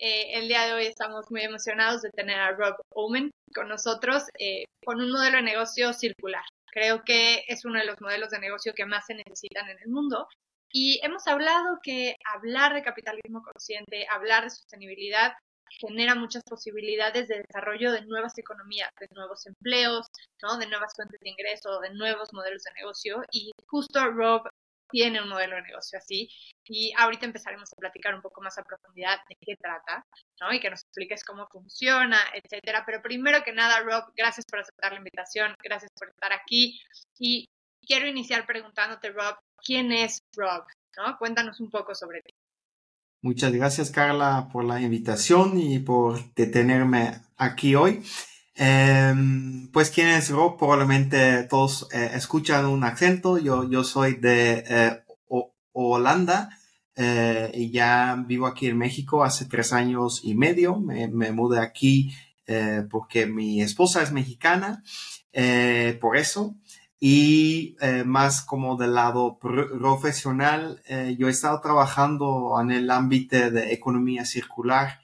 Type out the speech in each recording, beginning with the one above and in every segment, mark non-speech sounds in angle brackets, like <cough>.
Eh, el día de hoy estamos muy emocionados de tener a Rob Omen con nosotros eh, con un modelo de negocio circular. Creo que es uno de los modelos de negocio que más se necesitan en el mundo. Y hemos hablado que hablar de capitalismo consciente, hablar de sostenibilidad, genera muchas posibilidades de desarrollo de nuevas economías, de nuevos empleos, ¿no? de nuevas fuentes de ingreso, de nuevos modelos de negocio. Y justo Rob tiene un modelo de negocio así. Y ahorita empezaremos a platicar un poco más a profundidad de qué trata, ¿no? Y que nos expliques cómo funciona, etcétera. Pero primero que nada, Rob, gracias por aceptar la invitación, gracias por estar aquí. Y quiero iniciar preguntándote, Rob, ¿quién es Rob? ¿No? Cuéntanos un poco sobre ti. Muchas gracias, Carla, por la invitación y por detenerme aquí hoy. Eh, pues, ¿quién es Rob? Probablemente todos eh, escuchan un acento. Yo, yo soy de eh, Holanda eh, y ya vivo aquí en México hace tres años y medio. Me, mudé aquí eh, porque mi esposa es mexicana, por eso. Y más como del lado profesional, yo he estado trabajando en el ámbito de economía circular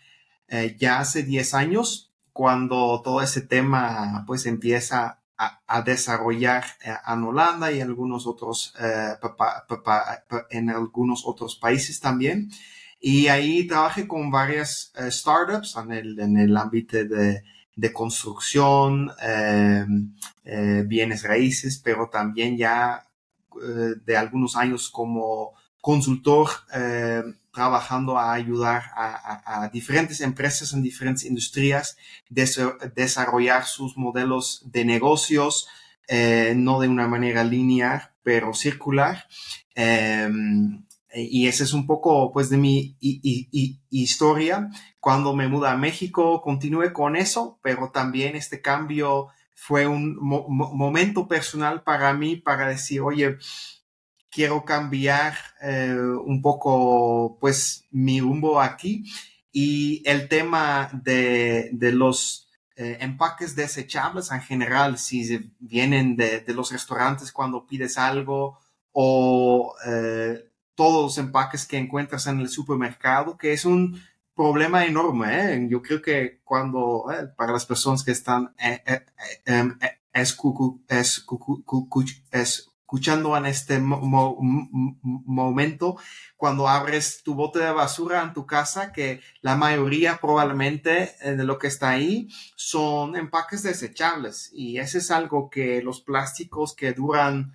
ya hace 10 años cuando todo ese tema pues empieza a, a desarrollar eh, en Holanda y algunos otros eh, en algunos otros países también. Y ahí trabajé con varias eh, startups en el, en el ámbito de, de construcción eh, eh, bienes raíces pero también ya eh, de algunos años como consultor trabajando a ayudar a, a, diferentes empresas en diferentes industrias des desarrollar sus modelos de negocios, eh, no de una manera lineal, pero circular. Eh, y ese es un poco pues de mi historia. Cuando me mudé a México, continué con eso, pero también este cambio fue un mo momento personal para mí para decir, oye, quiero cambiar eh, un poco pues mi rumbo aquí y el tema de, de los eh, empaques desechables en general, si vienen de, los restaurantes cuando pides algo o eh, todos los empaques que encuentras en el supermercado, que es un problema enorme. ¿eh? Yo creo que cuando, para las personas que están es, es, es, escuchando en este mo mo momento cuando abres tu bote de basura en tu casa, que la mayoría probablemente de lo que está ahí son empaques desechables. Y ese es algo que los plásticos que duran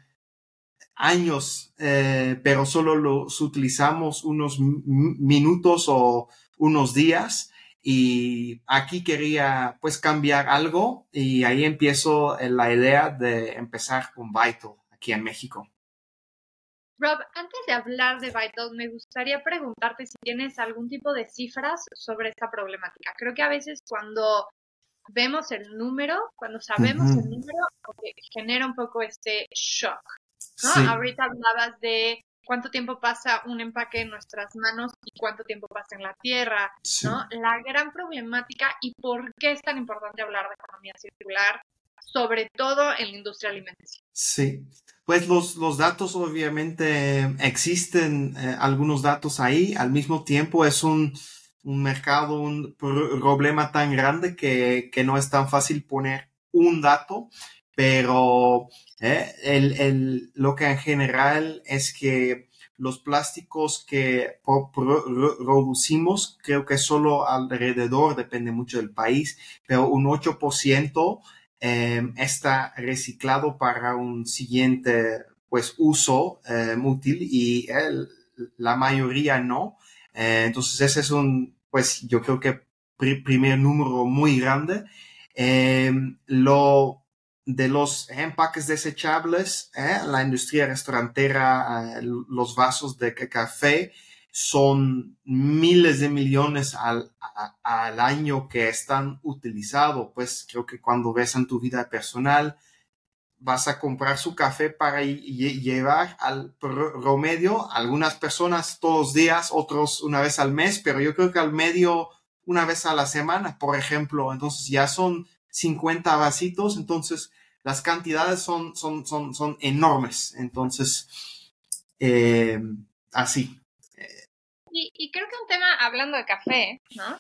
años, eh, pero solo los utilizamos unos minutos o unos días. Y aquí quería pues cambiar algo y ahí empiezo la idea de empezar con Vital aquí en México. Rob, antes de hablar de Vital, me gustaría preguntarte si tienes algún tipo de cifras sobre esta problemática. Creo que a veces cuando vemos el número, cuando sabemos uh -huh. el número, genera un poco este shock. ¿no? Sí. Ahorita hablabas de cuánto tiempo pasa un empaque en nuestras manos y cuánto tiempo pasa en la tierra, sí. ¿no? La gran problemática y por qué es tan importante hablar de economía circular, sobre todo en la industria alimenticia. Sí, pues los, los datos obviamente existen, eh, algunos datos ahí, al mismo tiempo es un, un mercado, un problema tan grande que, que, no es tan fácil poner un dato, pero eh, el, el, lo que en general es que los plásticos que producimos, creo que solo alrededor, depende mucho del país, pero un 8% eh, está reciclado para un siguiente pues uso eh, útil y eh, la mayoría no. Eh, entonces ese es un pues yo creo que pr primer número muy grande. lo de los empaques desechables, la industria restaurantera, los vasos de café, son miles de millones al, al año que están utilizados. Pues creo que cuando ves en tu vida personal, vas a comprar su café para llevar al promedio, algunas personas todos los días, otros una vez al mes, pero yo creo que al medio una vez a la semana, por ejemplo. Entonces ya son 50 vasitos, entonces las cantidades son, son, son, son enormes. Entonces, eh, así. Y, creo que un tema, hablando de café, ¿no?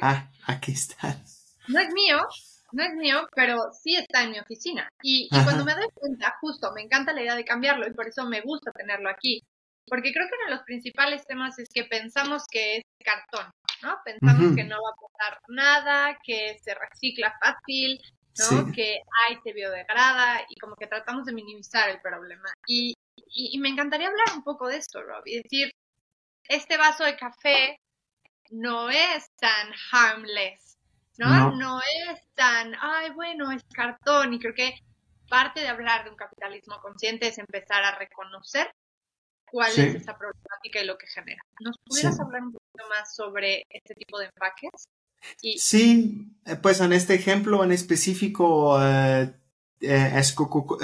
Ah, aquí está. No es mío, no es mío, pero sí está en mi oficina. Y, cuando me doy cuenta, justo, me encanta la idea de cambiarlo y por eso me gusta tenerlo aquí. Porque creo que uno de los principales temas es que pensamos que es cartón, ¿no? Pensamos que no va a pasar nada, que se recicla fácil, ¿no? Que hay se biodegrada y como que tratamos de minimizar el problema. Y, y, me encantaría hablar un poco de esto, Rob, y decir, este vaso de café no es tan harmless, ¿no? ¿no? es tan, ay, bueno, es cartón. Y creo que parte de hablar de un capitalismo consciente es empezar a reconocer cuál es esa problemática y lo que genera. ¿Nos pudieras hablar un poquito más sobre este tipo de empaques? Sí, eh, pues en este ejemplo en específico eh, eh, es correcto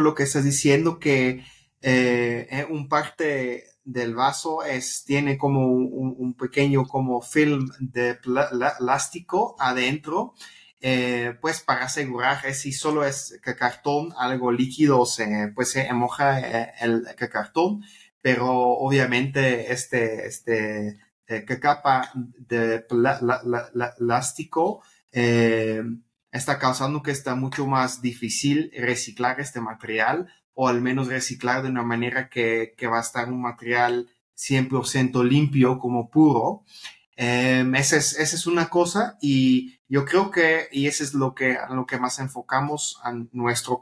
lo que estás diciendo que eh, un parte del vaso es, tiene como un, pequeño como film de plástico adentro, eh, pues para asegurar que si solo es cartón, algo líquido, se, pues se moja eh, el cartón, pero obviamente este, este eh, capa de plástico está causando que está mucho más difícil reciclar este material o al menos reciclar de una manera que, va a estar un material 100% limpio como puro. Em, esa, es, esa, es, una cosa y yo creo que, y ese es lo que, lo que más enfocamos en nuestro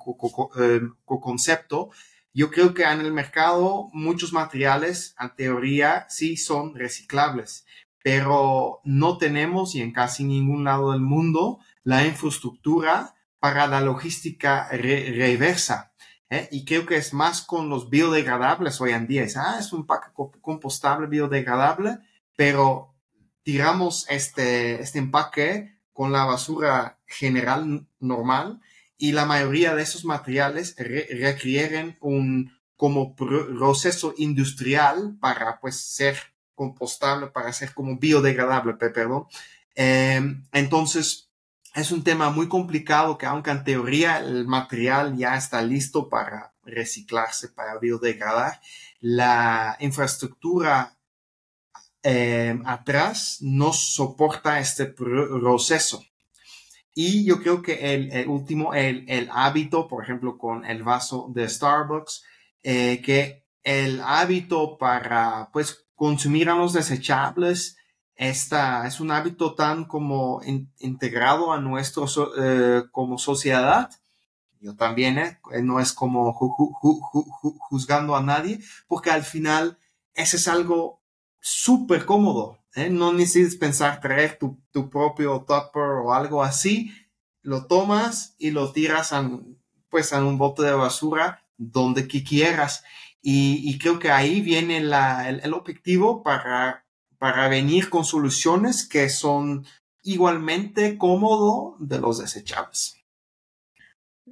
em, concepto, yo creo que en el mercado muchos materiales, en teoría, sí son reciclables, pero no tenemos, y en casi ningún lado del mundo, la infraestructura para la logística reversa. ¿Eh? Y creo que es más con los biodegradables hoy en día. Es, ah, es un pack compostable biodegradable, pero tiramos este, este empaque con la basura general normal y la mayoría de esos materiales requieren un como proceso industrial para pues ser compostable, para ser como biodegradable, perdón. Em, entonces, es un tema muy complicado que aunque en teoría el material ya está listo para reciclarse, para biodegradar, la infraestructura eh, atrás no soporta este proceso. Y yo creo que el, último, el, hábito, por ejemplo, con el vaso de Starbucks, eh, que el hábito para, pues, consumir a los desechables esta es un hábito tan como integrado a nuestro eh, como sociedad. Yo también, ¿eh? no es como juzgando a nadie, porque al final ese es algo súper cómodo. ¿eh? No necesitas pensar traer tu, tu, propio tupper o algo así. Lo tomas y lo tiras en, pues, en un bote de basura donde quieras. Y, creo que ahí viene la, el objetivo para para venir con soluciones que son igualmente cómodo de los desechables.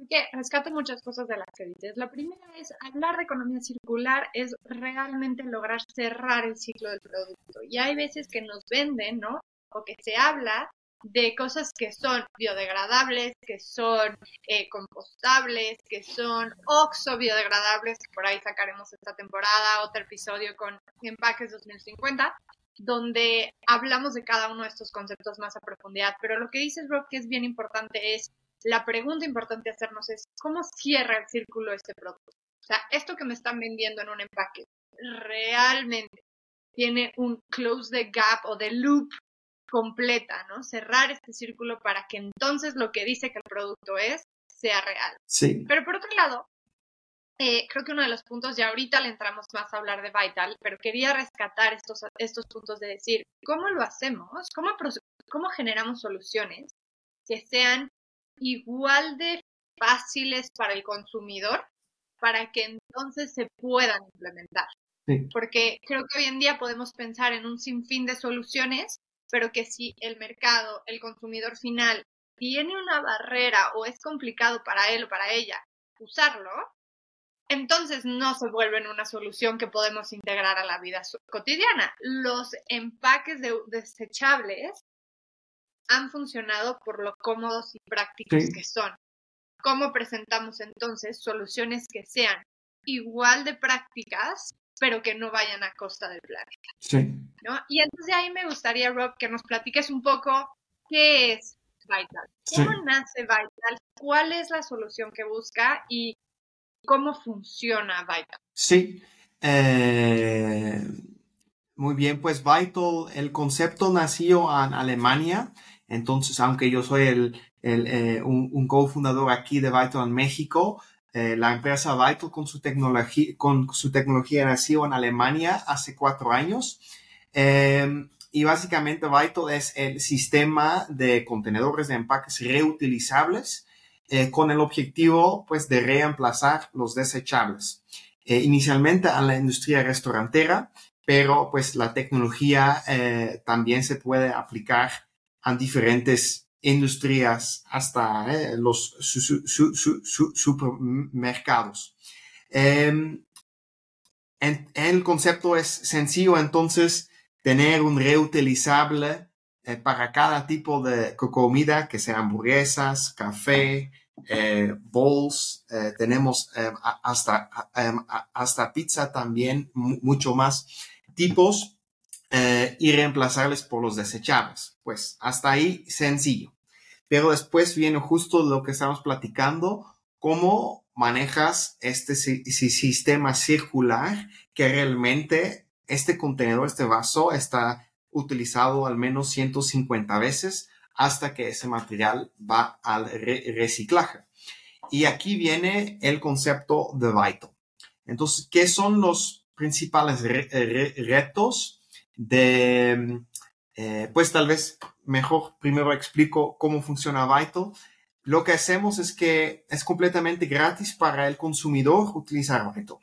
Que rescato muchas cosas de las que dices. La primera es hablar de economía circular es realmente lograr cerrar el ciclo del producto. Y hay veces que nos venden, ¿no? O que se habla de cosas que son biodegradables, que son eh, compostables, que son oxo biodegradables, por ahí sacaremos esta temporada otro episodio con empaques 2050, donde hablamos de cada uno de estos conceptos más a profundidad. Pero lo que dices, Rob, que es bien importante es, la pregunta importante hacernos es, ¿cómo cierra el círculo este producto? O sea, esto que me están vendiendo en un empaque, realmente tiene un close the gap o the loop completa, ¿no? Cerrar este círculo para que entonces lo que dice que el producto es sea real. Sí. Pero por otro lado, eh, creo que uno de los puntos, ya ahorita le entramos más a hablar de Vital, pero quería rescatar estos, estos puntos de decir, ¿cómo lo hacemos? ¿Cómo, ¿Cómo generamos soluciones que sean igual de fáciles para el consumidor para que entonces se puedan implementar? Porque creo que hoy en día podemos pensar en un sinfín de soluciones, pero que si el mercado, el consumidor final, tiene una barrera o es complicado para él o para ella usarlo, entonces no se vuelven una solución que podemos integrar a la vida cotidiana. Los empaques de desechables han funcionado por lo cómodos y prácticos que son. ¿Cómo presentamos entonces soluciones que sean igual de prácticas, pero que no vayan a costa del planeta? Sí. ¿no? Y entonces ahí me gustaría, Rob, que nos platiques un poco qué es Vital. ¿Cómo nace Vital? ¿Cuál es la solución que busca? Y cómo funciona Vital. Sí. Eh, muy bien, pues Vital, el concepto nació en Alemania. Entonces, aunque yo soy el, eh, un, cofundador aquí de Vital en México, eh, la empresa Vital con su tecnología, con su tecnología nació en Alemania hace cuatro años. y básicamente Vital es el sistema de contenedores de empaques reutilizables eh, con el objetivo pues de reemplazar los desechables. Eh, inicialmente a la industria restaurantera, pero pues la tecnología eh, también se puede aplicar a diferentes industrias hasta los supermercados. Em, el concepto es sencillo, entonces, tener un reutilizable eh, para cada tipo de comida, que sean hamburguesas, café, eh, bowls, eh, tenemos hasta, hasta pizza también, mucho más tipos, y reemplazarles por los desechables. Pues hasta ahí sencillo. Pero después viene justo lo que estamos platicando, cómo manejas este sistema circular que realmente este contenedor, este vaso está utilizado al menos 150 veces hasta que ese material va al reciclaje. Y aquí viene el concepto de Vital. Entonces, ¿qué son los principales retos de, eh, pues tal vez mejor primero explico cómo funciona Vital. Lo que hacemos es que es completamente gratis para el consumidor utilizar Vital.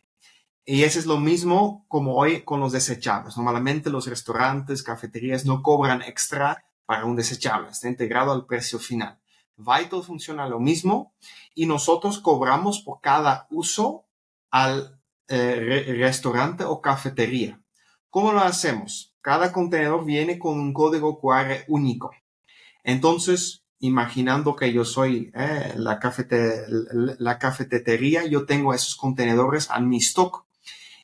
Y eso es lo mismo como hoy con los desechables. Normalmente los restaurantes, cafeterías no cobran extra para un desechable, está integrado al precio final. Vital funciona lo mismo y nosotros cobramos por cada uso al eh, restaurante o cafetería. ¿Cómo lo hacemos? Cada contenedor viene con un código QR único. Entonces, imaginando que yo soy eh, la, la cafetería, yo tengo esos contenedores en mi stock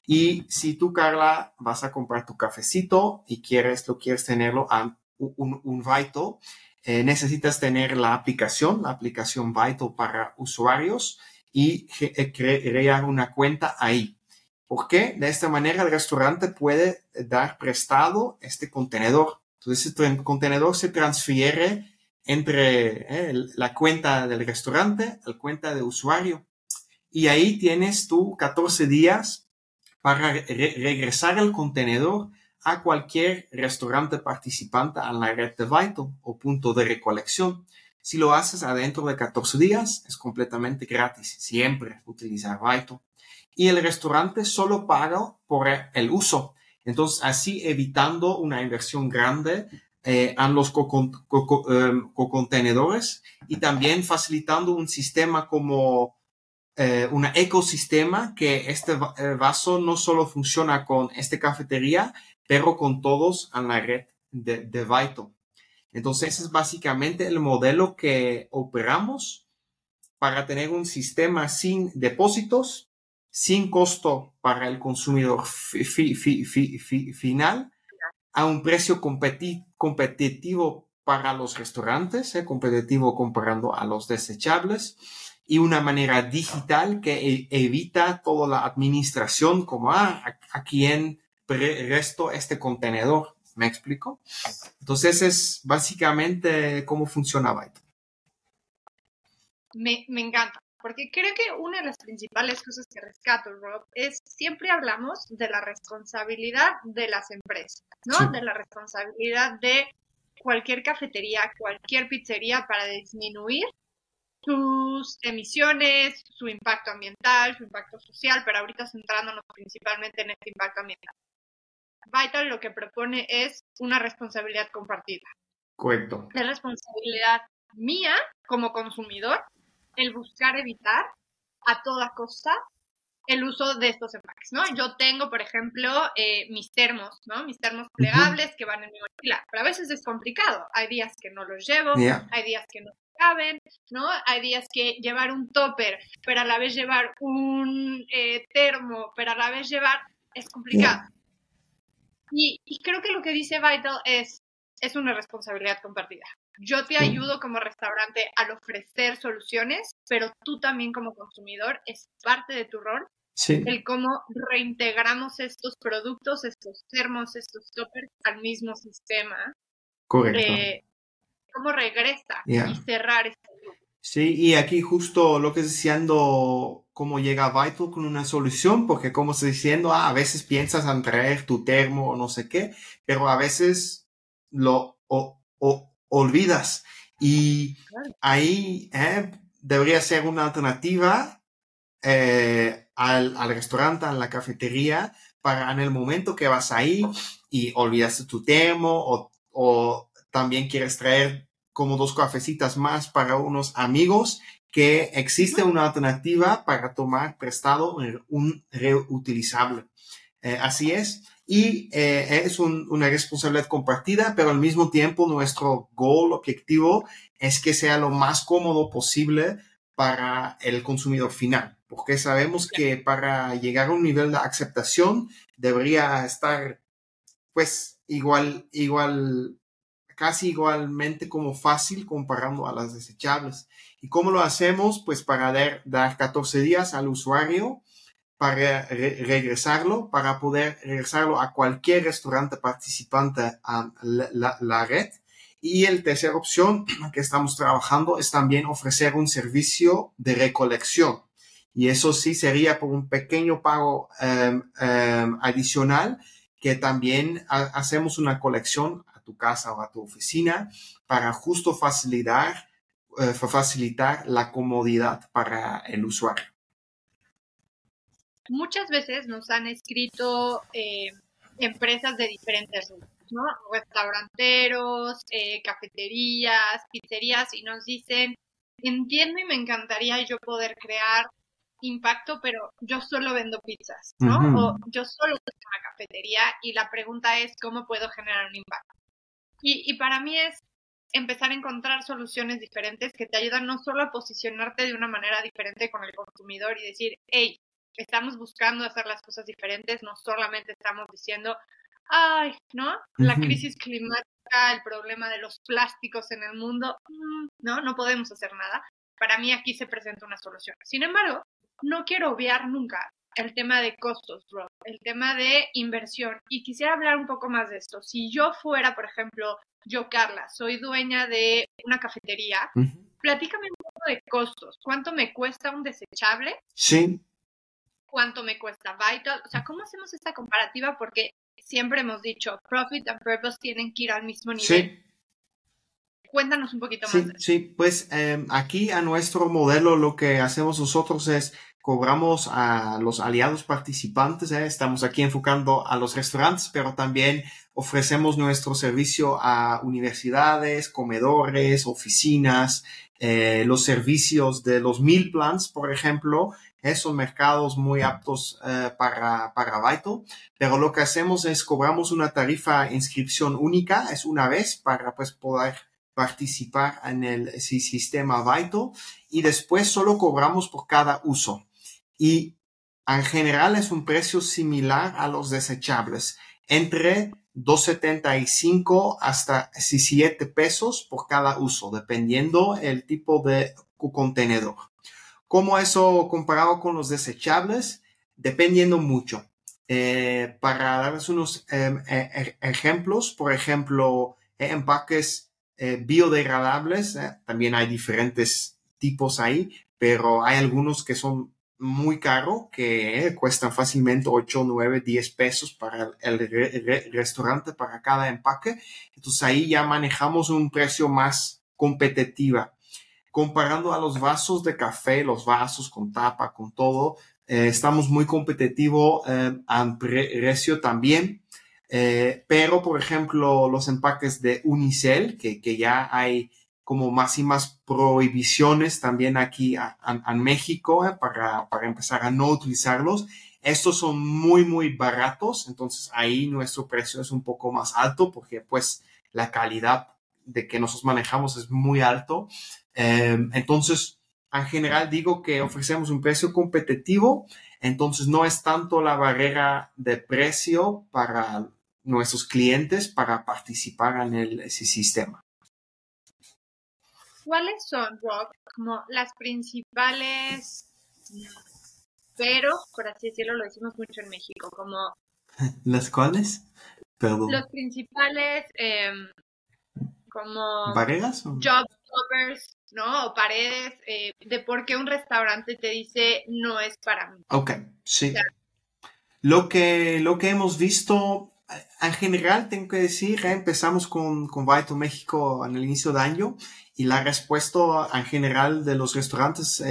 y si tú, Carla, vas a comprar tu cafecito y quieres, lo quieres tenerlo a un, un Vital, eh, necesitas tener la aplicación, la aplicación Vital para usuarios y eh, crear una cuenta ahí. ¿Por qué? De esta manera el restaurante puede dar prestado este contenedor. Entonces, este contenedor se transfiere entre eh, la cuenta del restaurante la cuenta de usuario. Y ahí tienes tú 14 días para regresar el contenedor a cualquier restaurante participante en la red de Vital o punto de recolección. Si lo haces adentro de 14 días, es completamente gratis, siempre utilizar Vital. Y el restaurante solo paga por el uso. Entonces, así evitando una inversión grande eh, en los em, co-contenedores y también facilitando un sistema como eh, un ecosistema que este eh, vaso no solo funciona con esta cafetería, pero con todos en la red de, de Vital. Entonces, ese es básicamente el modelo que operamos para tener un sistema sin depósitos, sin costo para el consumidor final, a un precio competitivo para los restaurantes, eh, competitivo comparando a los desechables y una manera digital que e, evita toda la administración como ah, a, quién resto este contenedor. ¿Me explico? Entonces es básicamente cómo funciona Byte. Me, me encanta, porque creo que una de las principales cosas que rescato, Rob, es siempre hablamos de la responsabilidad de las empresas, ¿no? De la responsabilidad de cualquier cafetería, cualquier pizzería para disminuir sus emisiones, su impacto ambiental, su impacto social, pero ahorita centrándonos principalmente en este impacto ambiental. Vital lo que propone es una responsabilidad compartida. Correcto. Es responsabilidad mía como consumidor el buscar evitar a toda costa el uso de estos empaques, ¿no? Yo tengo, por ejemplo, eh, mis termos, ¿no? Mis termos plegables que van en mi mochila, pero a veces es complicado. Hay días que no los llevo, hay días que no caben, ¿no? Hay días que llevar un topper, pero a la vez llevar un eh, termo, pero a la vez llevar, es complicado. Y, y, creo que lo que dice Vital es, es una responsabilidad compartida. Yo te ayudo como restaurante al ofrecer soluciones, pero tú también como consumidor es parte de tu rol el cómo reintegramos estos productos, estos termos, estos toppers al mismo sistema. Correcto. Eh, cómo regresa y cerrar este grupo. Sí, y aquí justo lo que es diciendo cómo llega Vital con una solución, porque como estoy diciendo, ah, a veces piensas en traer tu termo o no sé qué, pero a veces lo olvidas. Y ahí eh, debería ser una alternativa eh, al, al, restaurante, a la cafetería, para en el momento que vas ahí y olvidas tu termo o, o también quieres traer como dos cafecitas más para unos amigos, que existe una alternativa para tomar prestado un reutilizable. Eh, así es. Y eh, es una responsabilidad compartida, pero al mismo tiempo nuestro goal, objetivo, es que sea lo más cómodo posible para el consumidor final, porque sabemos que para llegar a un nivel de aceptación debería estar, pues, igual, igual, casi igualmente como fácil comparando a las desechables. ¿Y cómo lo hacemos? Pues para dar, dar 14 días al usuario para regresarlo, para poder regresarlo a cualquier restaurante participante a la, red. Y el tercera opción que estamos trabajando es también ofrecer un servicio de recolección. Y eso sí sería por un pequeño pago em, em, adicional que también hacemos una colección a tu casa o a tu oficina para justo facilitar, eh, facilitar la comodidad para el usuario muchas veces nos han escrito eh, empresas de diferentes rubros, ¿no? Restauranteros, eh, cafeterías, pizzerías, y nos dicen, entiendo y me encantaría yo poder crear impacto, pero yo solo vendo pizzas, ¿no? O yo solo tengo una cafetería y la pregunta es cómo puedo generar un impacto. Y, y para mí es empezar a encontrar soluciones diferentes que te ayudan no solo a posicionarte de una manera diferente con el consumidor y decir, hey, estamos buscando hacer las cosas diferentes, no solamente estamos diciendo, ay, ¿no? La crisis climática, el problema de los plásticos en el mundo, mm, no, no podemos hacer nada. Para mí aquí se presenta una solución. Sin embargo, no quiero obviar nunca el tema de costos, Rob, el tema de inversión. Y quisiera hablar un poco más de esto. Si yo fuera, por ejemplo, yo, Carla, soy dueña de una cafetería, platícame un poco de costos. ¿Cuánto me cuesta un desechable? Sí cuánto me cuesta Vital, o sea, ¿cómo hacemos esta comparativa? Porque siempre hemos dicho, profit and purpose tienen que ir al mismo nivel. Sí. Cuéntanos un poquito más. Sí, pues em, aquí a nuestro modelo lo que hacemos nosotros es cobramos a los aliados participantes, ¿eh? estamos aquí enfocando a los restaurantes, pero también ofrecemos nuestro servicio a universidades, comedores, oficinas, eh, los servicios de los meal plans, por ejemplo, son mercados muy aptos eh, para, para Vital, pero lo que hacemos es cobramos una tarifa inscripción única, es una vez para pues poder participar en el sistema Vital y después solo cobramos por cada uso. Y en general es un precio similar a los desechables, entre 2.75 hasta 17 pesos por cada uso, dependiendo el tipo de contenedor. ¿Cómo eso comparado con los desechables? Dependiendo mucho. Eh, para darles unos em, e, e, ejemplos, por ejemplo, empaques eh, biodegradables, eh, también hay diferentes tipos ahí, pero hay algunos que son muy caros, que cuestan fácilmente 8, 9, 10 pesos para el, restaurante, para cada empaque. Entonces ahí ya manejamos un precio más competitivo. comparando a los vasos de café, los vasos con tapa, con todo, eh, estamos muy competitivos eh, a precio también. Eh, pero, por ejemplo, los empaques de Unicel, que, que, ya hay como más y más prohibiciones también aquí en México para, para empezar a no utilizarlos. Estos son muy, muy baratos, entonces ahí nuestro precio es un poco más alto porque pues la calidad de que nosotros manejamos es muy alto. entonces, en general digo que ofrecemos un precio competitivo, entonces no es tanto la barrera de precio para nuestros clientes para participar en el sistema. ¿Cuáles son, Rob, como las principales, pero por así decirlo, lo decimos mucho en México, como... ¿Las cuáles? Perdón. Los principales, em, como... ¿Barreras? Job covers ¿no? O paredes, eh, de por qué un restaurante te dice no es para mí. Ok, sí. lo, que, lo que hemos visto, en general, tengo que decir, eh, empezamos con, con Vital México en el inicio de año y la respuesta en general de los restaurantes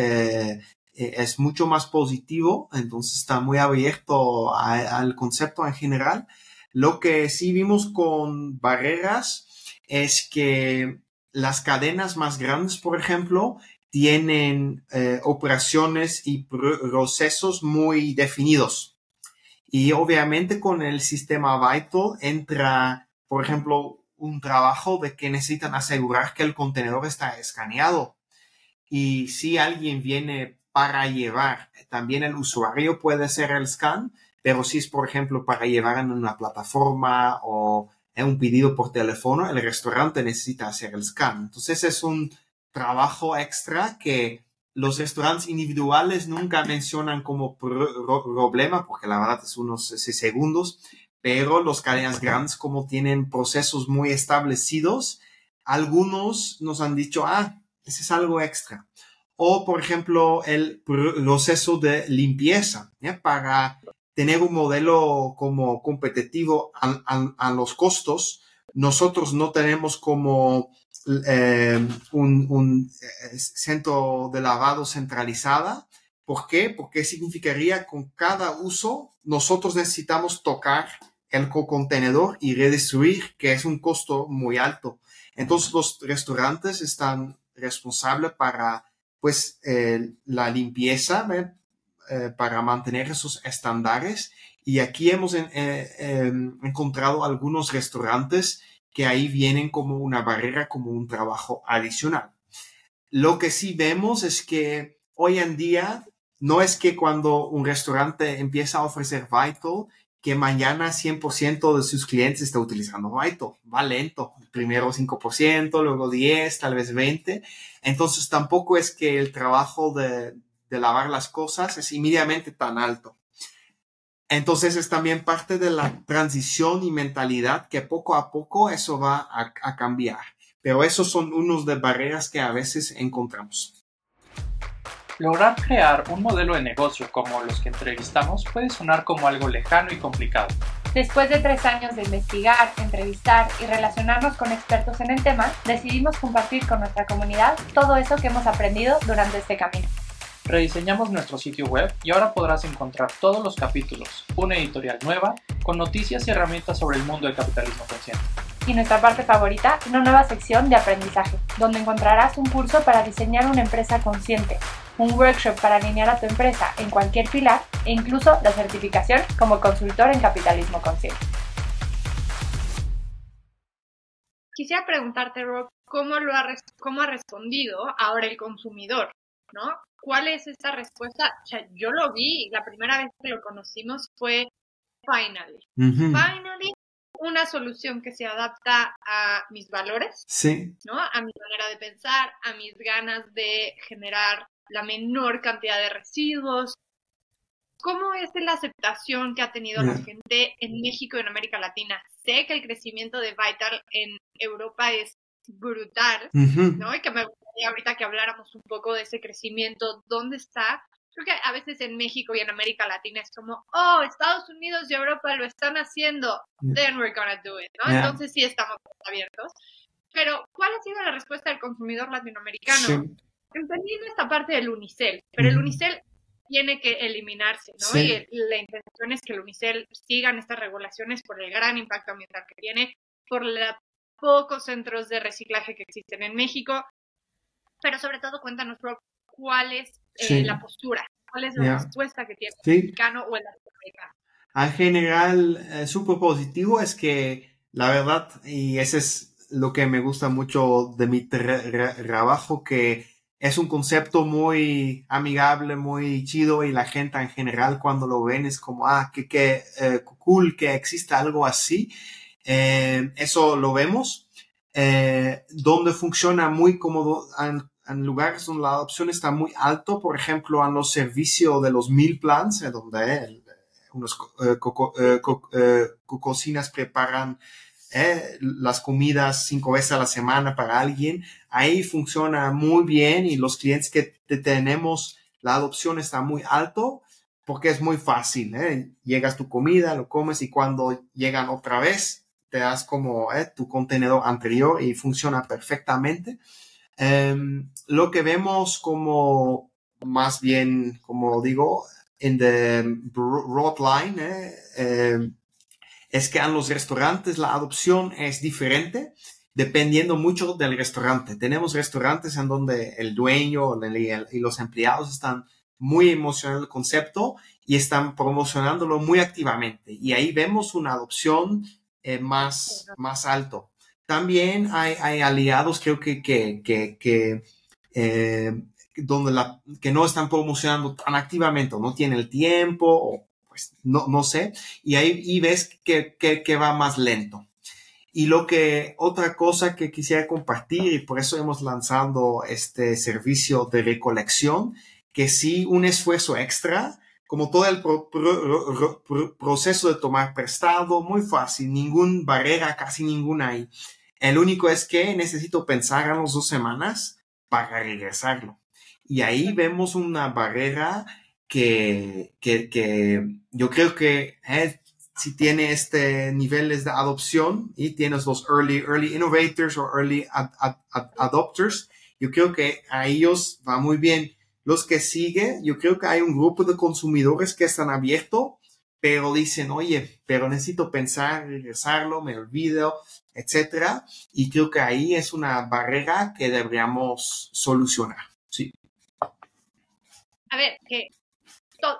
es mucho más positivo, entonces está muy abierto al concepto en general. Lo que sí vimos con barreras es que las cadenas más grandes, por ejemplo, tienen eh, operaciones y procesos muy definidos. Y obviamente con el sistema Vital entra, por ejemplo, un trabajo de que necesitan asegurar que el contenedor está escaneado. Y si alguien viene para llevar, también el usuario puede hacer el scan, pero si es, por ejemplo, para llevar en una plataforma o un pedido por teléfono, el restaurante necesita hacer el scan. Entonces es un trabajo extra que los restaurantes individuales nunca mencionan como problema, porque la verdad es unos segundos, pero los cadenas grandes como tienen procesos muy establecidos, algunos nos han dicho, ah, ese es algo extra. O, por ejemplo, el proceso de limpieza, para tener un modelo como competitivo a, los costos, nosotros no tenemos como eh, un, eh, centro de lavado centralizada. ¿Por qué? Porque significaría con cada uso nosotros necesitamos tocar el contenedor y redistribuir, que es un costo muy alto. Entonces los restaurantes están responsables para pues eh, la limpieza, eh, para mantener esos estándares. Y aquí hemos em, encontrado algunos restaurantes que ahí vienen como una barrera, como un trabajo adicional. Lo que sí vemos es que hoy en día no es que cuando un restaurante empieza a ofrecer Vital, que mañana 100% de sus clientes está utilizando Vital. Va lento. Primero 5%, luego 10, tal vez 20. Entonces tampoco es que el trabajo de, de lavar las cosas es inmediatamente tan alto. Entonces es también parte de la transición y mentalidad que poco a poco eso va a, cambiar. Pero esos son unos de barreras que a veces encontramos. Lograr crear un modelo de negocio como los que entrevistamos puede sonar como algo lejano y complicado. Después de tres años de investigar, entrevistar y relacionarnos con expertos en el tema, decidimos compartir con nuestra comunidad todo eso que hemos aprendido durante este camino. Rediseñamos nuestro sitio web y ahora podrás encontrar todos los capítulos, una editorial nueva, con noticias y herramientas sobre el mundo del capitalismo consciente. Y nuestra parte favorita, una nueva sección de aprendizaje, donde encontrarás un curso para diseñar una empresa consciente, un workshop para alinear a tu empresa en cualquier pilar e incluso la certificación como consultor en capitalismo consciente. Quisiera preguntarte, Rob, ¿cómo, lo ha, cómo ha respondido ahora el consumidor? ¿no? ¿Cuál es esta respuesta? O sea, yo lo vi, la primera vez que lo conocimos fue Finally. Finally, una solución que se adapta a mis valores, sí. ¿no? A mi manera de pensar, a mis ganas de generar la menor cantidad de residuos. ¿Cómo es la aceptación que ha tenido la gente en México y en América Latina? Sé que el crecimiento de Vital en Europa es brutal, ¿no? Y que me ahorita que habláramos un poco de ese crecimiento, ¿dónde está? Creo que a veces en México y en América Latina es como, oh, Estados Unidos y Europa lo están haciendo, then we're gonna do it, ¿no? Entonces sí estamos abiertos. Pero, ¿cuál ha sido la respuesta del consumidor latinoamericano? entendiendo esta parte del unicel, pero el unicel tiene que eliminarse, ¿no? Y la intención es que el unicel sigan estas regulaciones por el gran impacto ambiental que tiene, por los pocos centros de reciclaje que existen en México, pero sobre todo cuéntanos, cuál es eh, la postura, cuál es la respuesta que tiene el mexicano o el latinoamericano. En general, eh, su positivo es que la verdad, y ese es lo que me gusta mucho de mi trabajo, que es un concepto muy amigable, muy chido y la gente en general cuando lo ven es como, ah, qué, qué eh, cool que exista algo así. Eh, eso lo vemos. Eh, donde funciona muy cómodo en, lugares donde la adopción está muy alto, por ejemplo, en los servicios de los mil plans, donde unos cocinas preparan ¿eh? las comidas cinco veces a la semana para alguien, ahí funciona muy bien y los clientes que tenemos, la adopción está muy alto porque es muy fácil. ¿eh? Llegas tu comida, lo comes y cuando llegan otra vez, te das como ¿eh? tu contenedor anterior y funciona perfectamente. Em, lo que vemos como más bien, como digo, en the broad line, eh, es que en los restaurantes la adopción es diferente dependiendo mucho del restaurante. Tenemos restaurantes en donde el dueño y los empleados están muy emocionados del concepto y están promocionándolo muy activamente. Y ahí vemos una adopción eh, más, más alto. También hay, aliados, creo que, que, que, eh, donde la, que no están promocionando tan activamente, o no tienen el tiempo, o pues, no, no sé, y ahí ves que, que, va más lento. Y lo que, otra cosa que quisiera compartir, y por eso hemos lanzado este servicio de recolección, que sí, un esfuerzo extra, como todo el proceso de tomar prestado, muy fácil, ninguna barrera, casi ninguna hay. El único es que necesito pensar en las dos semanas para regresarlo. Y ahí vemos una barrera que, que, que yo creo que eh, si tiene este niveles de adopción y tienes los early, early innovators o early adopters, yo creo que a ellos va muy bien. Los que siguen, yo creo que hay un grupo de consumidores que están abiertos, pero dicen, oye, pero necesito pensar, regresarlo, me olvido, etcétera. Y creo que ahí es una barrera que deberíamos solucionar. Sí. A ver, que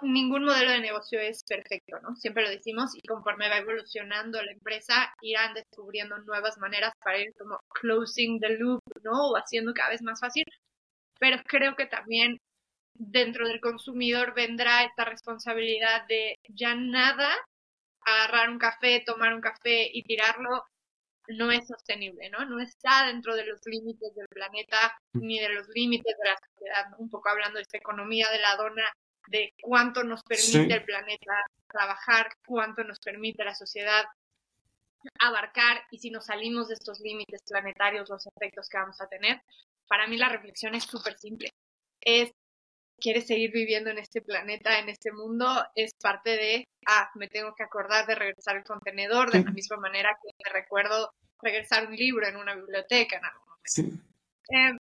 ningún modelo de negocio es perfecto, ¿no? Siempre lo decimos y conforme va evolucionando la empresa, irán descubriendo nuevas maneras para ir como closing the loop, ¿no? O haciendo cada vez más fácil. Pero creo que también dentro del consumidor vendrá esta responsabilidad de ya nada, agarrar un café, tomar un café y tirarlo, no es sostenible, ¿no? No está dentro de los límites del planeta ni de los límites de la sociedad, un poco hablando de esta economía de la dona de cuánto nos permite el planeta trabajar, cuánto nos permite la sociedad abarcar y si nos salimos de estos límites planetarios, los efectos que vamos a tener. Para mí la reflexión es súper simple. Es, ¿quieres seguir viviendo en este planeta, en este mundo? Es parte de, ah, me tengo que acordar de regresar el contenedor, de la misma manera que me recuerdo regresar un libro en una biblioteca en algún momento. Eh,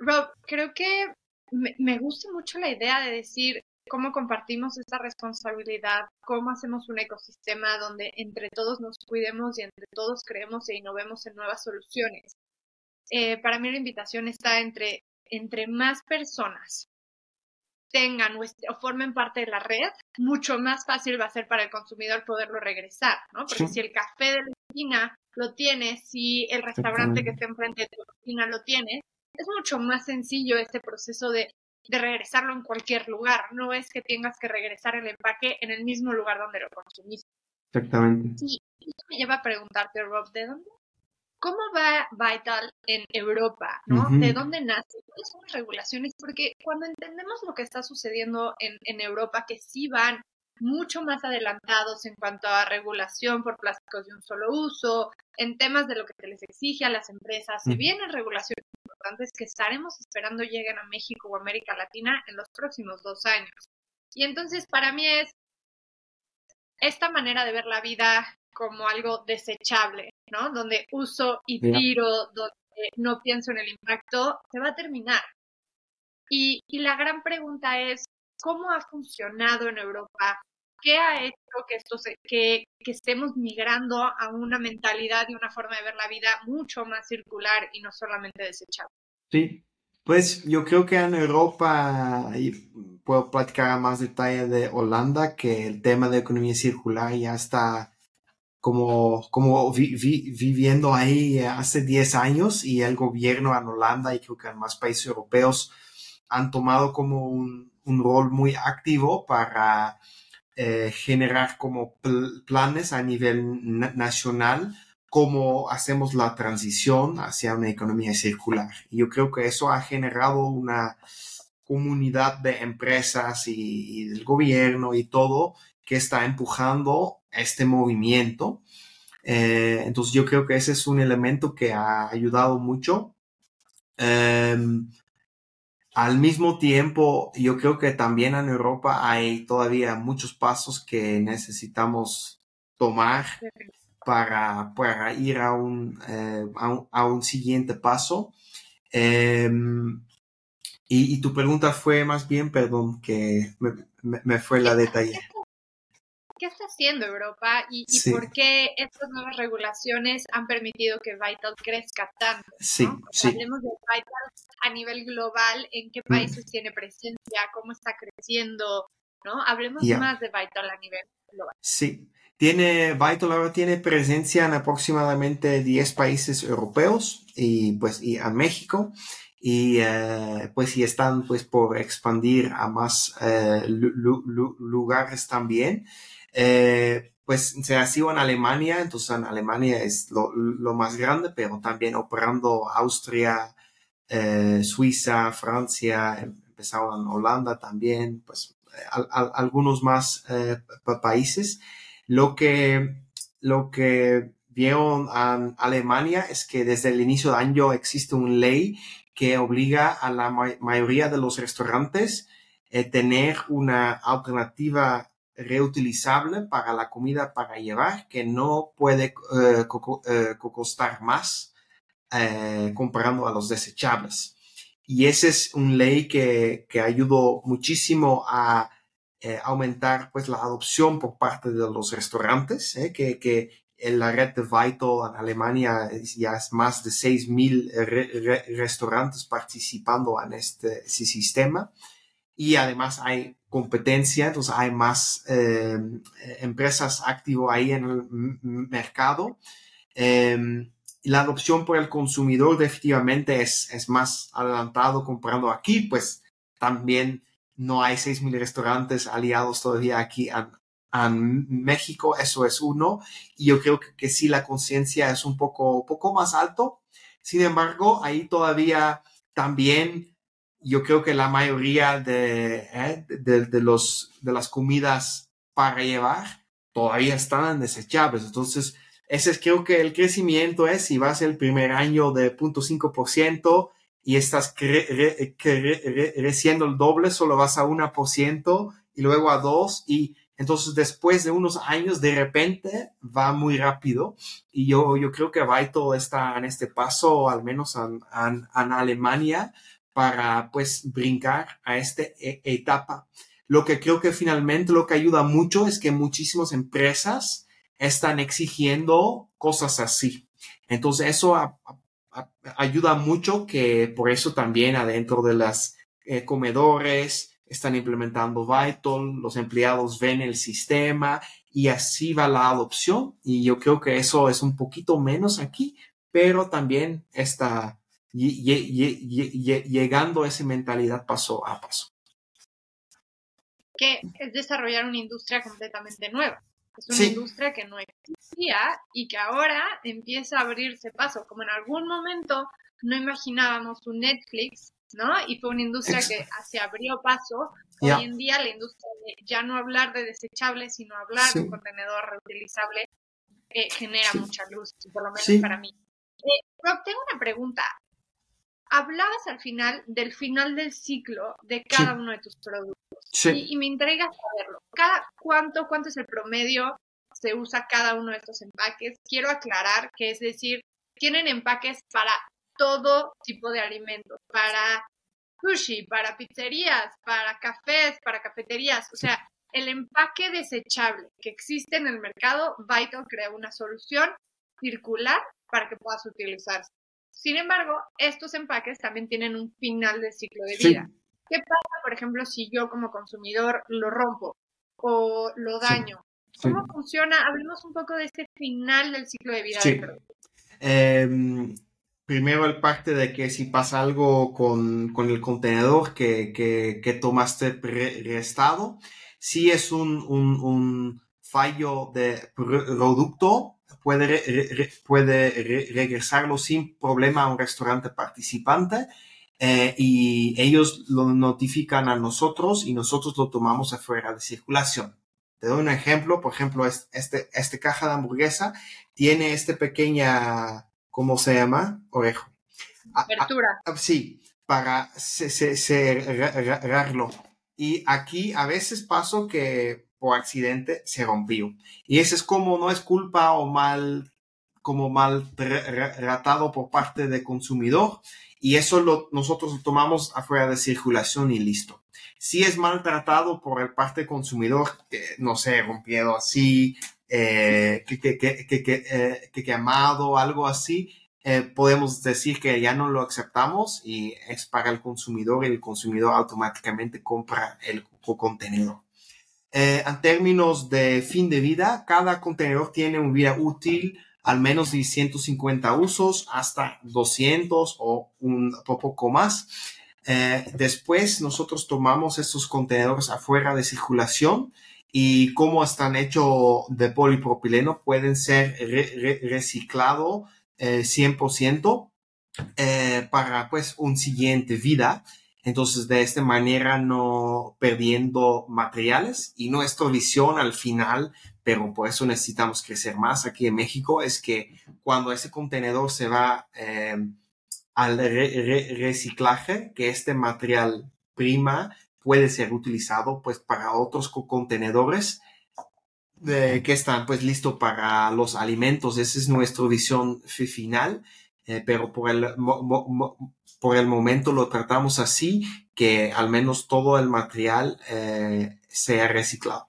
Rob, creo que me gusta mucho la idea de decir, cómo compartimos esta responsabilidad, cómo hacemos un ecosistema donde entre todos nos cuidemos y entre todos creemos e innovemos en nuevas soluciones. Eh, para mí la invitación está entre, entre más personas tengan o, formen parte de la red, mucho más fácil va a ser para el consumidor poderlo regresar, ¿no? Porque si el café de la esquina lo tiene, si el restaurante que está enfrente de tu esquina lo tiene, es mucho más sencillo este proceso de de regresarlo en cualquier lugar. No es que tengas que regresar el empaque en el mismo lugar donde lo consumiste. Exactamente. Sí, me lleva a preguntarte, Rob, ¿de dónde? ¿Cómo va Vital en Europa? ¿no? ¿De dónde nace? ¿Cuáles son las regulaciones? Porque cuando entendemos lo que está sucediendo en, en Europa, que sí van mucho más adelantados en cuanto a regulación por plásticos de un solo uso, en temas de lo que se les exige a las empresas, se vienen regulaciones importantes que estaremos esperando lleguen a México o América Latina en los próximos dos años. Y entonces para mí es esta manera de ver la vida como algo desechable, ¿no? Donde uso y tiro, donde no pienso en el impacto, se va a terminar. Y, y la gran pregunta es, ¿cómo ha funcionado en Europa? ¿Qué ha hecho que, esto que, que estemos migrando a una mentalidad y una forma de ver la vida mucho más circular y no solamente desechable? Sí, pues yo creo que en Europa, y puedo platicar más detalle de Holanda, que el tema de economía circular ya está como, como viviendo ahí hace 10 años y el gobierno en Holanda y creo que en más países europeos han tomado como un, un rol muy activo para eh, generar como planes a nivel nacional cómo hacemos la transición hacia una economía circular. Y yo creo que eso ha generado una comunidad de empresas y, del gobierno y todo que está empujando este movimiento. Eh, entonces yo creo que ese es un elemento que ha ayudado mucho. Em, al mismo tiempo, yo creo que también en Europa hay todavía muchos pasos que necesitamos tomar para, para ir a un, eh, a, un, siguiente paso. Em, y, tu pregunta fue más bien, perdón, que me, fue la detalle. ¿Qué está haciendo Europa y, por qué estas nuevas regulaciones han permitido que Vital crezca tanto? Sí, sí. Hablemos de Vital a nivel global, en qué mm. países tiene presencia, cómo está creciendo, ¿no? Hablemos más de Vital a nivel global. Sí. Tiene, Vital ahora tiene presencia en aproximadamente 10 países europeos y pues y a México y eh, pues y están pues por expandir a más eh, lugares también. Eh, pues se ha sido en Alemania, entonces en Alemania es lo, más grande, pero también operando Austria, eh, Suiza, Francia, empezaron en Holanda también, pues algunos más eh, países. Lo que, lo que vieron en Alemania es que desde el inicio de año existe una ley que obliga a la mayoría de los restaurantes a tener una alternativa reutilizable para la comida para llevar que no puede eh, costar más eh, comparando a los desechables. Y esa es una ley que, que ayudó muchísimo a eh, aumentar pues la adopción por parte de los restaurantes, eh, que, que en la red de Vital en Alemania ya es más de 6.000 restaurantes participando en este, sistema. Y además hay competencia, entonces hay más empresas activas ahí en el mercado. Em, la adopción por el consumidor definitivamente es, es más adelantado comparando aquí, pues también no hay 6.000 restaurantes aliados todavía aquí en, México, eso es uno, y yo creo que, que sí la conciencia es un poco, poco más alto. Sin embargo, ahí todavía también yo creo que la mayoría de, eh, de, de, los, de las comidas para llevar todavía están desechables. Entonces, ese es creo que el crecimiento es si vas el primer año de 0.5% y estás creciendo el doble, solo vas a 1% y luego a 2% y entonces después de unos años de repente va muy rápido y yo, yo creo que Vital está en este paso, al menos en, en, Alemania, para pues brincar a esta e, etapa. Lo que creo que finalmente lo que ayuda mucho es que muchísimas empresas están exigiendo cosas así. Entonces eso ayuda mucho que por eso también adentro de las eh, comedores están implementando Vital, los empleados ven el sistema y así va la adopción. Y yo creo que eso es un poquito menos aquí, pero también está llegando a esa mentalidad paso a paso. Que es desarrollar una industria completamente nueva. Es una industria que no existía y que ahora empieza a abrirse paso, como en algún momento no imaginábamos un Netflix, ¿no? Y fue una industria que se abrió paso. Hoy en día la industria de ya no hablar de desechables, sino hablar de un contenedor reutilizable eh, genera mucha luz, por lo menos para mí. Eh, Rob, tengo una pregunta. Hablabas al final del final del ciclo de cada uno de tus productos. Y, me entrega saberlo. Cada, ¿cuánto, ¿Cuánto es el promedio se usa cada uno de estos empaques? Quiero aclarar que es decir, tienen empaques para todo tipo de alimentos, para sushi, para pizzerías, para cafés, para cafeterías. O sea, el empaque desechable que existe en el mercado, Vital crea una solución circular para que puedas utilizarse. Sin embargo, estos empaques también tienen un final de ciclo de vida. ¿Qué pasa, por ejemplo, si yo como consumidor lo rompo o lo daño? ¿Cómo funciona? Hablemos un poco de este final del ciclo de vida del producto. Em, primero el parte de que si pasa algo con, el contenedor que, que, tomaste prestado, si es un, fallo de producto, puede, puede regresarlo sin problema a un restaurante participante eh, y ellos lo notifican a nosotros y nosotros lo tomamos afuera de circulación. Te doy un ejemplo, por ejemplo, este, este caja de hamburguesa tiene este pequeña, ¿cómo se llama? Orejo. Apertura. sí, para cerrarlo. Y aquí a veces pasó que por accidente se rompió. Y ese es como no es culpa o mal, como mal tratado por parte del consumidor. Y eso lo, nosotros lo tomamos afuera de circulación y listo si es maltratado por el parte consumidor, no sé, rompido así, eh, que, que, que, que, eh, que, quemado, algo así, eh, podemos decir que ya no lo aceptamos y es para el consumidor y el consumidor automáticamente compra el contenedor. en términos de fin de vida, cada contenedor tiene un vida útil al menos de 150 usos hasta 200 o un poco más. Eh, después nosotros tomamos estos contenedores afuera de circulación y como están hechos de polipropileno pueden ser reciclados 100% eh, eh, para pues un siguiente vida. Entonces de esta manera no perdiendo materiales y nuestra visión al final, pero por eso necesitamos crecer más aquí en México, es que cuando ese contenedor se va al reciclaje, que este material prima puede ser utilizado pues para otros contenedores que están pues listos para los alimentos. Esa es nuestra visión final, eh, pero por el, por el momento lo tratamos así, que al menos todo el material eh, sea reciclado.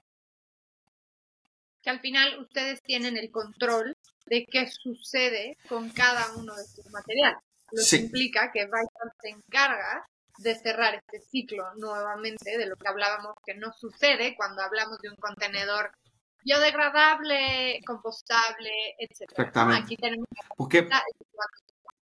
Que al final ustedes tienen el control de qué sucede con cada uno de estos materiales lo que implica que Vital se encarga de cerrar este ciclo nuevamente de lo que hablábamos que no sucede cuando hablamos de un contenedor biodegradable, compostable, etc. Exactamente. Aquí tenemos Porque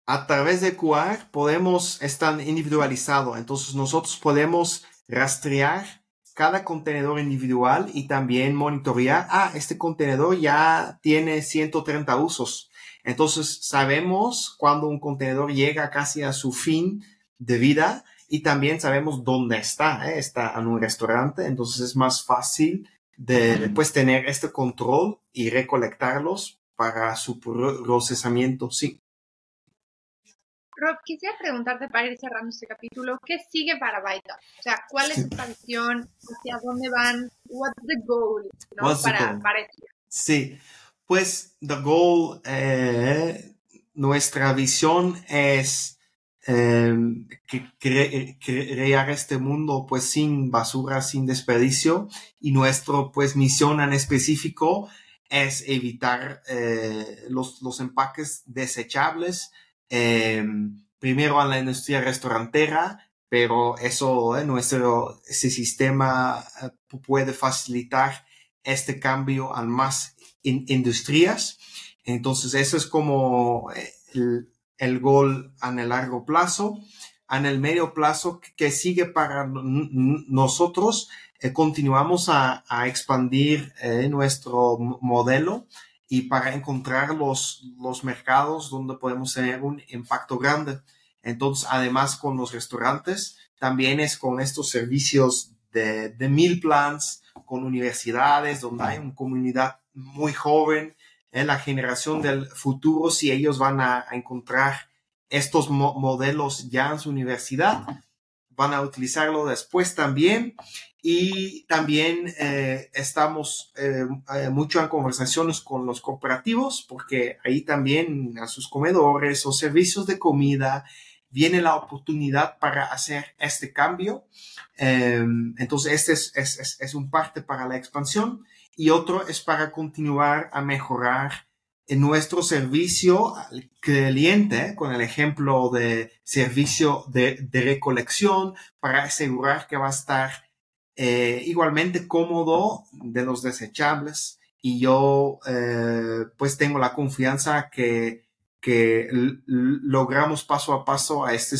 a través de QR podemos estar individualizado, entonces nosotros podemos rastrear cada contenedor individual y también monitorear, ah, este contenedor ya tiene 130 usos entonces sabemos cuando un contenedor llega casi a su fin de vida y también sabemos dónde está. ¿eh? Está en un restaurante, entonces es más fácil de pues, tener este control y recolectarlos para su procesamiento. Sí. Rob, quisiera preguntarte para ir cerrando este capítulo, ¿qué sigue para Vital? O sea, ¿cuál es su visión? ¿Hacia dónde van? What's the goal? ¿no? para, para Sí, pues the goal, eh, nuestra visión es em, crear este mundo pues sin basura, sin desperdicio y nuestro pues misión en específico es evitar eh, los, los, empaques desechables, em, primero en la industria restaurantera, pero eso, eh, nuestro ese sistema puede facilitar este cambio al más industrias. Entonces, eso es como eh, el, gol en el largo plazo. En el medio plazo, que sigue para nosotros, eh, continuamos a, expandir eh, nuestro modelo y para encontrar los, los mercados donde podemos tener un impacto grande. Entonces, además con los restaurantes, también es con estos servicios de, de mil plans, con universidades, donde hay una comunidad muy joven, en la generación del futuro, si ellos van a, encontrar estos modelos ya en su universidad, van a utilizarlo después también. Y también eh, estamos eh, eh, mucho en conversaciones con los cooperativos, porque ahí también a sus comedores o servicios de comida viene la oportunidad para hacer este cambio. Em, entonces, este es, es, es, un parte para la expansión y otro es para continuar a mejorar en nuestro servicio al cliente con el ejemplo de servicio de, de recolección para asegurar que va a estar eh, igualmente cómodo de los desechables y yo eh, pues tengo la confianza que, que logramos paso a paso a este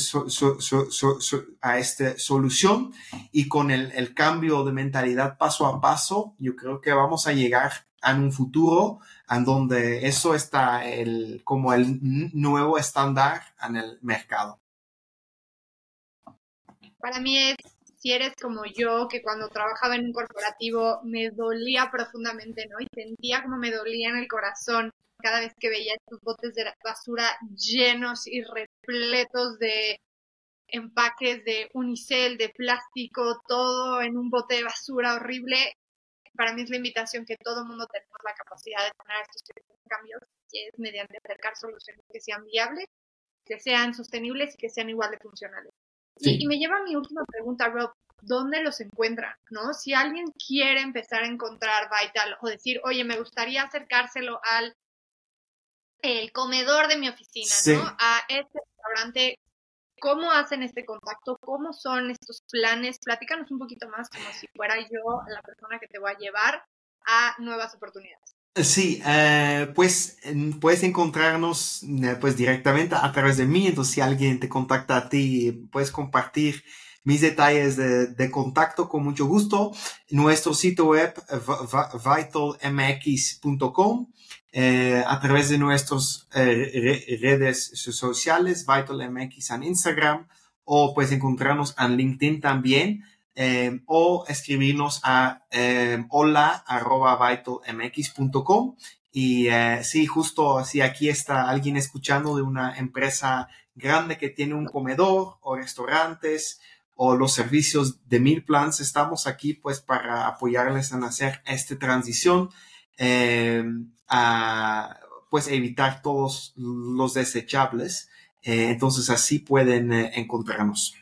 a esta solución y con el, el, cambio de mentalidad paso a paso yo creo que vamos a llegar a un futuro en donde eso está el, como el nuevo estándar en el mercado. Para mí es si eres como yo, que cuando trabajaba en un corporativo me dolía profundamente, ¿no? Y sentía como me dolía en el corazón cada vez que veía estos botes de basura llenos y repletos de empaques de unicel, de plástico, todo en un bote de basura horrible. Para mí es la invitación que todo mundo tenemos la capacidad de tener estos cambios, que es mediante acercar soluciones que sean viables, que sean sostenibles y que sean igual de funcionales. Y, me lleva a mi última pregunta, Rob. ¿Dónde los encuentran? ¿No? Si alguien quiere empezar a encontrar Vital o decir, oye, me gustaría acercárselo al el comedor de mi oficina, ¿no? A este restaurante, ¿cómo hacen este contacto? ¿Cómo son estos planes? Platícanos un poquito más como si fuera yo la persona que te va a llevar a nuevas oportunidades. Sí, eh, pues puedes encontrarnos eh, pues directamente a través de mí, entonces si alguien te contacta a ti, puedes compartir mis detalles de, contacto con mucho gusto. Nuestro sitio web vitalmx.com, eh, a través de nuestras redes sociales, vitalmx en Instagram, o puedes encontrarnos en LinkedIn también. Em, o escribirnos a eh, hola y eh, sí, justo si aquí está alguien escuchando de una empresa grande que tiene un comedor o restaurantes o los servicios de Mil Plans, estamos aquí pues para apoyarles en hacer esta transición, em, a pues evitar todos los desechables. Eh, entonces así pueden encontrarnos.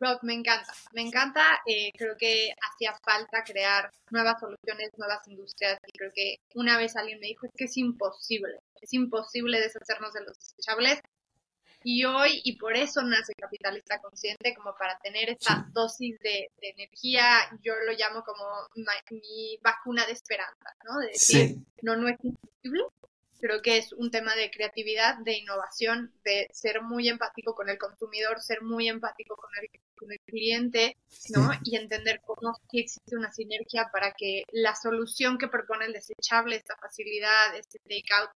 Rob, me encanta, me encanta. Eh, creo que hacía falta crear nuevas soluciones, nuevas industrias y creo que una vez alguien me dijo es que es imposible, es imposible deshacernos de los desechables. Y hoy, y por eso nace Capitalista Consciente, como para tener esta dosis de, energía, yo lo llamo como mi vacuna de esperanza, ¿no? De decir, no, no es imposible, Creo que es un tema de creatividad, de innovación, de ser muy empático con el consumidor, ser muy empático con el, con el cliente, ¿no? Y entender cómo existe una sinergia para que la solución que propone el desechable, esta facilidad, este takeout,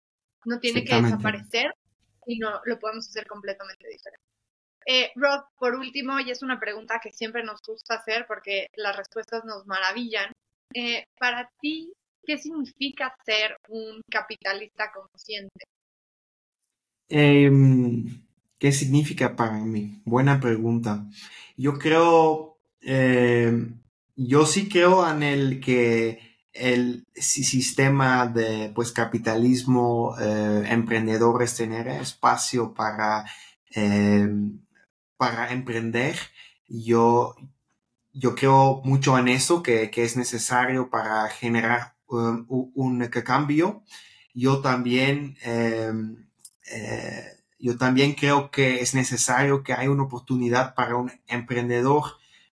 no tiene que desaparecer y no lo podemos hacer completamente diferente. Eh, Rob, por último, y es una pregunta que siempre nos gusta hacer porque las respuestas nos maravillan. Eh, para ti, ¿Qué significa ser un capitalista consciente? Em, ¿Qué significa para mí? Buena pregunta. Yo creo, em, yo sí creo en el que el sistema de pues capitalismo eh, emprendedores tener espacio para em, para emprender yo yo creo mucho en eso que, que es necesario para generar Um, un, cambio. Yo también, em, eh, yo también creo que es necesario que haya una oportunidad para un emprendedor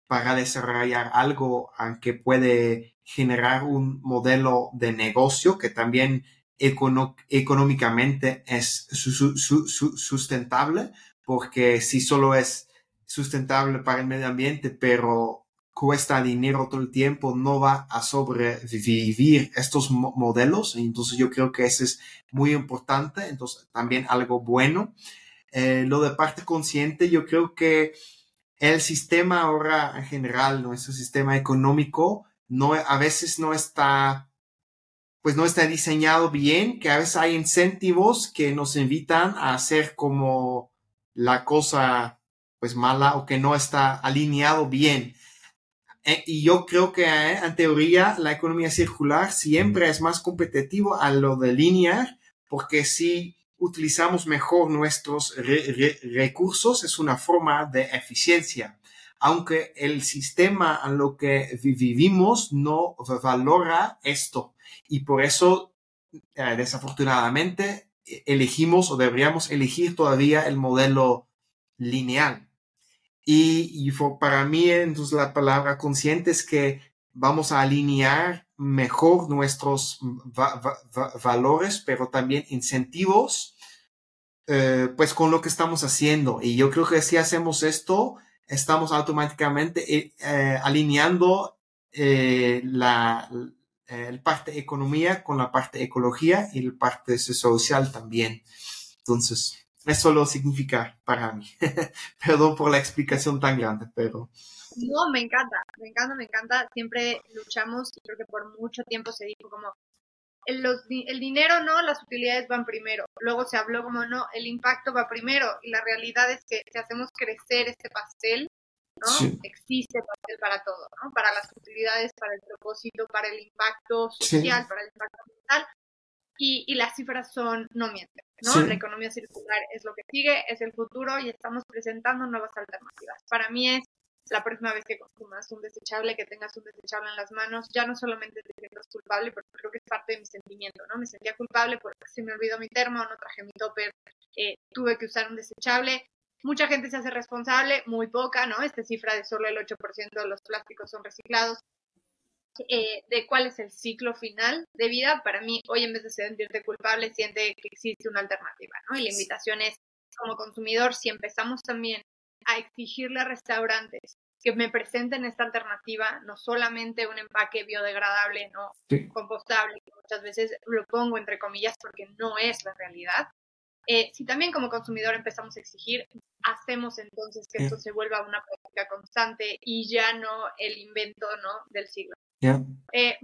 para desarrollar algo que puede generar un modelo de negocio que también económicamente es sustentable, porque si solo es sustentable para el medio ambiente, pero cuesta dinero todo el tiempo, no va a sobrevivir estos modelos. Entonces yo creo que eso es muy importante. Entonces también algo bueno. Eh, lo de parte consciente, yo creo que el sistema ahora en general, nuestro sistema económico, no, a veces no está, pues no está diseñado bien, que a veces hay incentivos que nos invitan a hacer como la cosa pues mala o que no está alineado bien. Eh, y yo creo que eh, en teoría la economía circular siempre es más competitivo a lo de lineal, porque si utilizamos mejor nuestros recursos, es una forma de eficiencia. Aunque el sistema en lo que vivimos no valora esto. Y por eso, eh, desafortunadamente, elegimos o deberíamos elegir todavía el modelo lineal. Y, para mí, entonces, la palabra consciente es que vamos a alinear mejor nuestros valores, pero también incentivos, eh, pues con lo que estamos haciendo. Y yo creo que si hacemos esto, estamos automáticamente eh, eh, alineando la, el parte economía con la parte ecología y la parte social también. Entonces, eso lo significa para mí. <laughs> Perdón por la explicación tan grande, pero... No, me encanta, me encanta, me encanta. Siempre luchamos y creo que por mucho tiempo se dijo como el, los, el dinero no, las utilidades van primero. Luego se habló como no, el impacto va primero. Y la realidad es que si hacemos crecer este pastel, ¿no? Existe pastel para todo, ¿no? Para las utilidades, para el propósito, para el impacto social, para el impacto ambiental. Y, y, las cifras son, no mienten, ¿no? La economía circular es lo que sigue, es el futuro y estamos presentando nuevas alternativas. Para mí es la próxima vez que consumas un desechable, que tengas un desechable en las manos, ya no solamente te sientas culpable, porque creo que es parte de mi sentimiento, ¿no? Me sentía culpable porque se me olvidó mi termo, no traje mi topper, eh, tuve que usar un desechable. Mucha gente se hace responsable, muy poca, ¿no? Esta cifra de solo el 8% de los plásticos son reciclados. Eh, de cuál es el ciclo final de vida, para mí hoy en vez de sentirte culpable, siente que existe una alternativa, ¿no? Y la invitación es, como consumidor, si empezamos también a exigirle a restaurantes que me presenten esta alternativa, no solamente un empaque biodegradable, no compostable, muchas veces lo pongo entre comillas porque no es la realidad. Eh, si también como consumidor empezamos a exigir, hacemos entonces que esto se vuelva una práctica constante y ya no el invento ¿no? del siglo. Eh,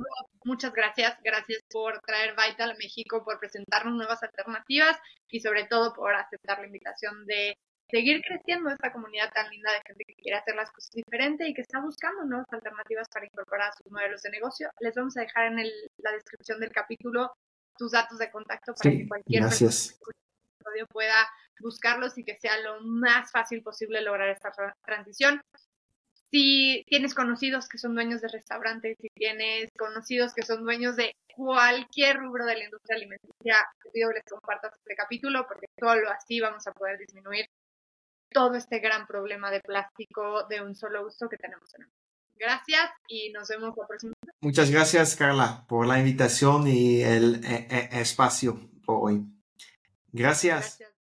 muchas gracias, gracias por traer Vital a México, por presentarnos nuevas alternativas y sobre todo por aceptar la invitación de seguir creciendo esta comunidad tan linda de gente que quiere hacer las cosas diferente y que está buscando nuevas alternativas para incorporar a sus modelos de negocio. Les vamos a dejar en la descripción del capítulo tus datos de contacto para que cualquier gracias. persona pueda buscarlos y que sea lo más fácil posible lograr esta transición. Si tienes conocidos que son dueños de restaurantes, si tienes conocidos que son dueños de cualquier rubro de la industria alimenticia, te pido que les compartas este capítulo porque solo así vamos a poder disminuir todo este gran problema de plástico de un solo uso que tenemos en el Gracias y nos vemos la próxima. Muchas gracias, Carla, por la invitación y el eh, espacio por hoy. gracias.